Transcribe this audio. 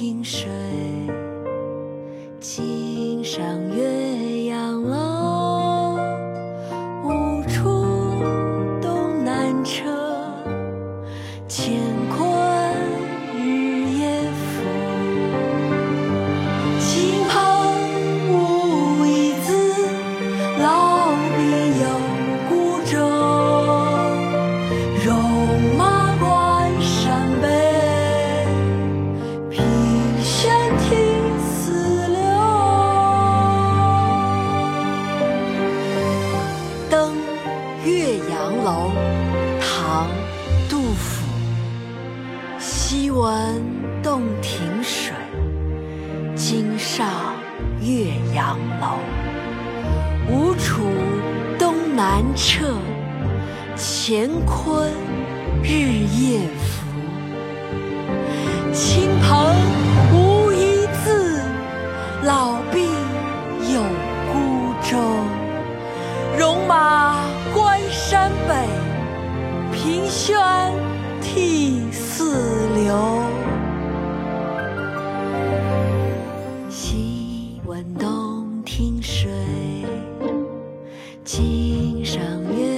听声。楼，唐杜甫，昔闻洞庭水，今上岳阳楼。吴楚东南坼，乾坤日夜浮。亲朋无一字，老病有孤舟。戎马。山北，平轩涕泗流。昔闻洞庭水，今上月。